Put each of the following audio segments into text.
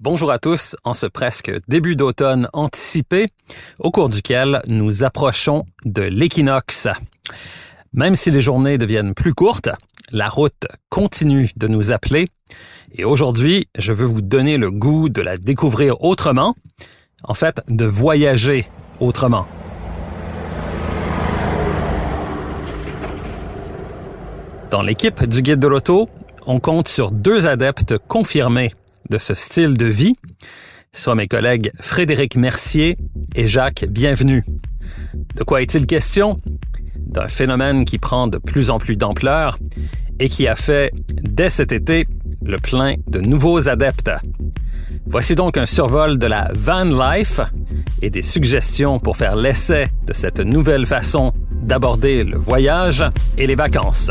Bonjour à tous en ce presque début d'automne anticipé au cours duquel nous approchons de l'équinoxe. Même si les journées deviennent plus courtes, la route continue de nous appeler et aujourd'hui, je veux vous donner le goût de la découvrir autrement, en fait, de voyager autrement. Dans l'équipe du Guide de l'auto, on compte sur deux adeptes confirmés de ce style de vie, soit mes collègues Frédéric Mercier et Jacques Bienvenu. De quoi est-il question? D'un phénomène qui prend de plus en plus d'ampleur et qui a fait, dès cet été, le plein de nouveaux adeptes. Voici donc un survol de la van life et des suggestions pour faire l'essai de cette nouvelle façon d'aborder le voyage et les vacances.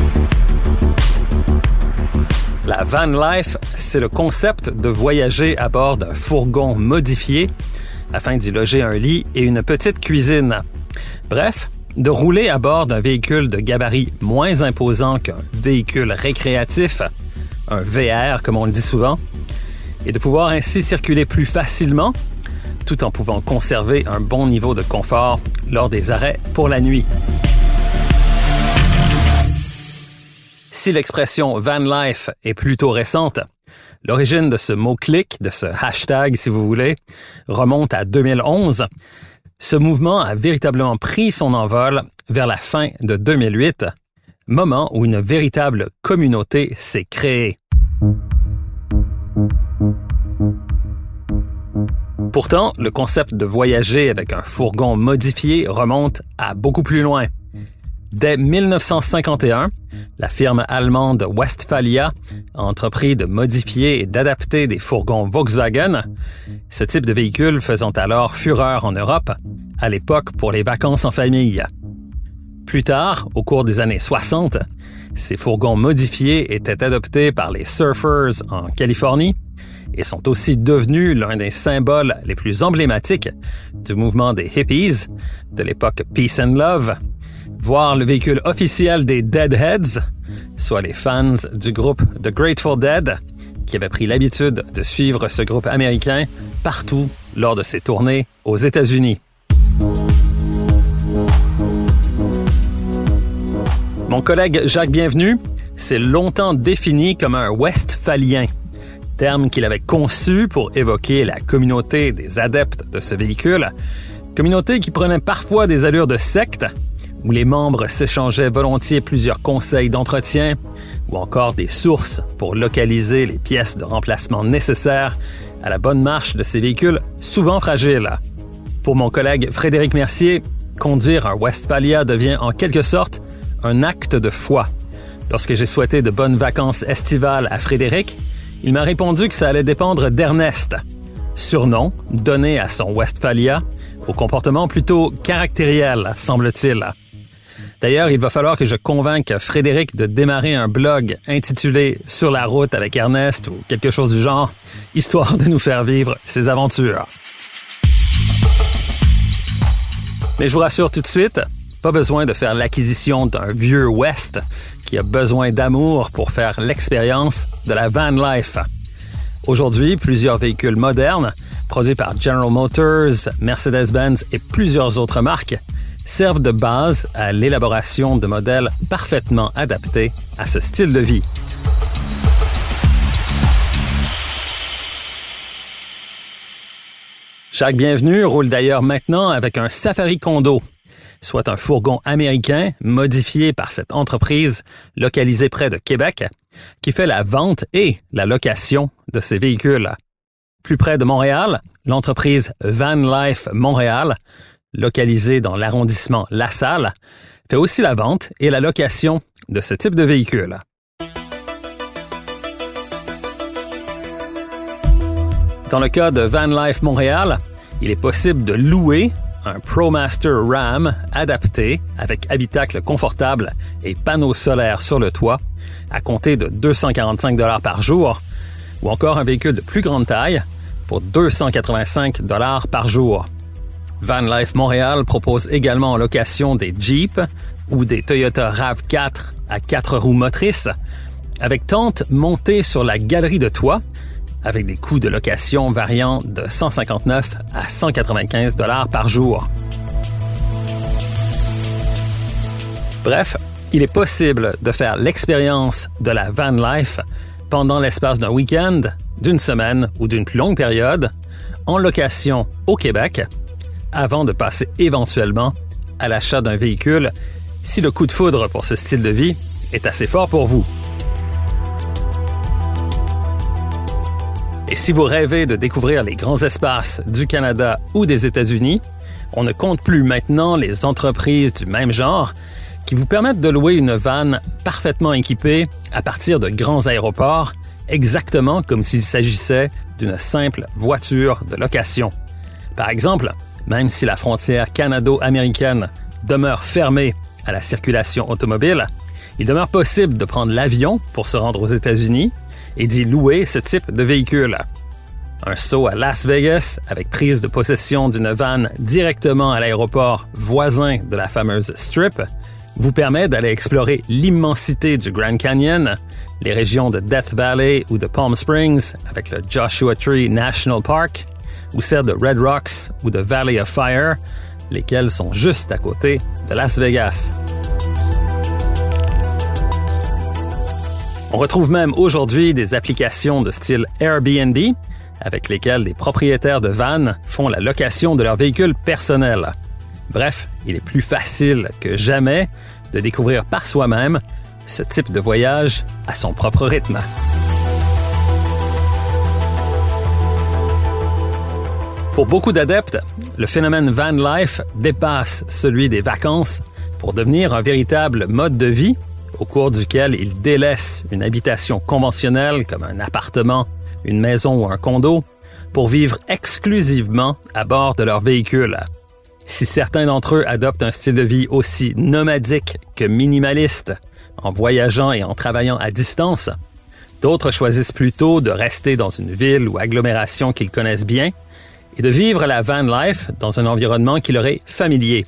La van life, c'est le concept de voyager à bord d'un fourgon modifié afin d'y loger un lit et une petite cuisine. Bref, de rouler à bord d'un véhicule de gabarit moins imposant qu'un véhicule récréatif, un VR comme on le dit souvent, et de pouvoir ainsi circuler plus facilement tout en pouvant conserver un bon niveau de confort lors des arrêts pour la nuit. Si l'expression van life est plutôt récente, l'origine de ce mot-clic, de ce hashtag si vous voulez, remonte à 2011. Ce mouvement a véritablement pris son envol vers la fin de 2008, moment où une véritable communauté s'est créée. Pourtant, le concept de voyager avec un fourgon modifié remonte à beaucoup plus loin. Dès 1951, la firme allemande Westphalia a entrepris de modifier et d'adapter des fourgons Volkswagen, ce type de véhicule faisant alors fureur en Europe, à l'époque pour les vacances en famille. Plus tard, au cours des années 60, ces fourgons modifiés étaient adoptés par les surfers en Californie et sont aussi devenus l'un des symboles les plus emblématiques du mouvement des hippies de l'époque Peace and Love, voir le véhicule officiel des Deadheads, soit les fans du groupe The Grateful Dead, qui avaient pris l'habitude de suivre ce groupe américain partout lors de ses tournées aux États-Unis. Mon collègue Jacques Bienvenu s'est longtemps défini comme un westphalien, terme qu'il avait conçu pour évoquer la communauté des adeptes de ce véhicule, communauté qui prenait parfois des allures de secte, où les membres s'échangeaient volontiers plusieurs conseils d'entretien ou encore des sources pour localiser les pièces de remplacement nécessaires à la bonne marche de ces véhicules souvent fragiles. Pour mon collègue Frédéric Mercier, conduire un Westphalia devient en quelque sorte un acte de foi. Lorsque j'ai souhaité de bonnes vacances estivales à Frédéric, il m'a répondu que ça allait dépendre d'Ernest, surnom donné à son Westphalia, au comportement plutôt caractériel, semble-t-il. D'ailleurs, il va falloir que je convainque Frédéric de démarrer un blog intitulé Sur la route avec Ernest ou quelque chose du genre, histoire de nous faire vivre ses aventures. Mais je vous rassure tout de suite, pas besoin de faire l'acquisition d'un vieux West qui a besoin d'amour pour faire l'expérience de la van life. Aujourd'hui, plusieurs véhicules modernes, produits par General Motors, Mercedes-Benz et plusieurs autres marques, servent de base à l'élaboration de modèles parfaitement adaptés à ce style de vie. Chaque bienvenu roule d'ailleurs maintenant avec un Safari Condo, soit un fourgon américain modifié par cette entreprise localisée près de Québec, qui fait la vente et la location de ces véhicules. Plus près de Montréal, l'entreprise Van Life Montréal localisé dans l'arrondissement La Salle, fait aussi la vente et la location de ce type de véhicule. Dans le cas de Van Life Montréal, il est possible de louer un ProMaster Ram adapté avec habitacle confortable et panneaux solaires sur le toit à compter de 245 dollars par jour ou encore un véhicule de plus grande taille pour 285 dollars par jour. Van Life Montréal propose également en location des Jeeps ou des Toyota RAV4 à quatre roues motrices avec tente montée sur la galerie de toit avec des coûts de location variant de 159 à 195 dollars par jour. Bref, il est possible de faire l'expérience de la van life pendant l'espace d'un week-end, d'une semaine ou d'une plus longue période en location au Québec avant de passer éventuellement à l'achat d'un véhicule si le coup de foudre pour ce style de vie est assez fort pour vous. Et si vous rêvez de découvrir les grands espaces du Canada ou des États-Unis, on ne compte plus maintenant les entreprises du même genre qui vous permettent de louer une vanne parfaitement équipée à partir de grands aéroports, exactement comme s'il s'agissait d'une simple voiture de location. Par exemple, même si la frontière canado-américaine demeure fermée à la circulation automobile, il demeure possible de prendre l'avion pour se rendre aux États-Unis et d'y louer ce type de véhicule. Un saut à Las Vegas avec prise de possession d'une vanne directement à l'aéroport voisin de la fameuse Strip vous permet d'aller explorer l'immensité du Grand Canyon, les régions de Death Valley ou de Palm Springs avec le Joshua Tree National Park, ou celles de Red Rocks ou de Valley of Fire, lesquelles sont juste à côté de Las Vegas. On retrouve même aujourd'hui des applications de style Airbnb avec lesquelles des propriétaires de vannes font la location de leurs véhicules personnels. Bref, il est plus facile que jamais de découvrir par soi-même ce type de voyage à son propre rythme. Pour beaucoup d'adeptes, le phénomène van life dépasse celui des vacances pour devenir un véritable mode de vie au cours duquel ils délaissent une habitation conventionnelle comme un appartement, une maison ou un condo pour vivre exclusivement à bord de leur véhicule. Si certains d'entre eux adoptent un style de vie aussi nomadique que minimaliste, en voyageant et en travaillant à distance, d'autres choisissent plutôt de rester dans une ville ou agglomération qu'ils connaissent bien et de vivre la van life dans un environnement qui leur est familier.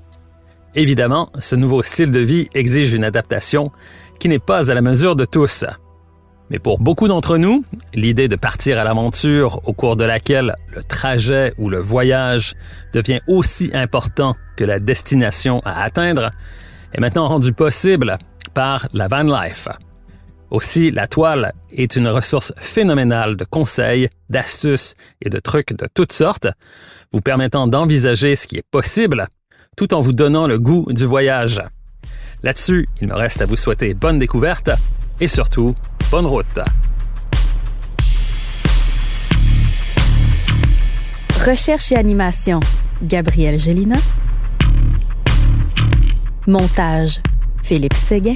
Évidemment, ce nouveau style de vie exige une adaptation qui n'est pas à la mesure de tous. Mais pour beaucoup d'entre nous, l'idée de partir à l'aventure au cours de laquelle le trajet ou le voyage devient aussi important que la destination à atteindre est maintenant rendue possible par la van life. Aussi, la toile est une ressource phénoménale de conseils, d'astuces et de trucs de toutes sortes, vous permettant d'envisager ce qui est possible tout en vous donnant le goût du voyage. Là-dessus, il me reste à vous souhaiter bonne découverte et surtout, bonne route. Recherche et animation, Gabriel Gélina. Montage, Philippe Séguin.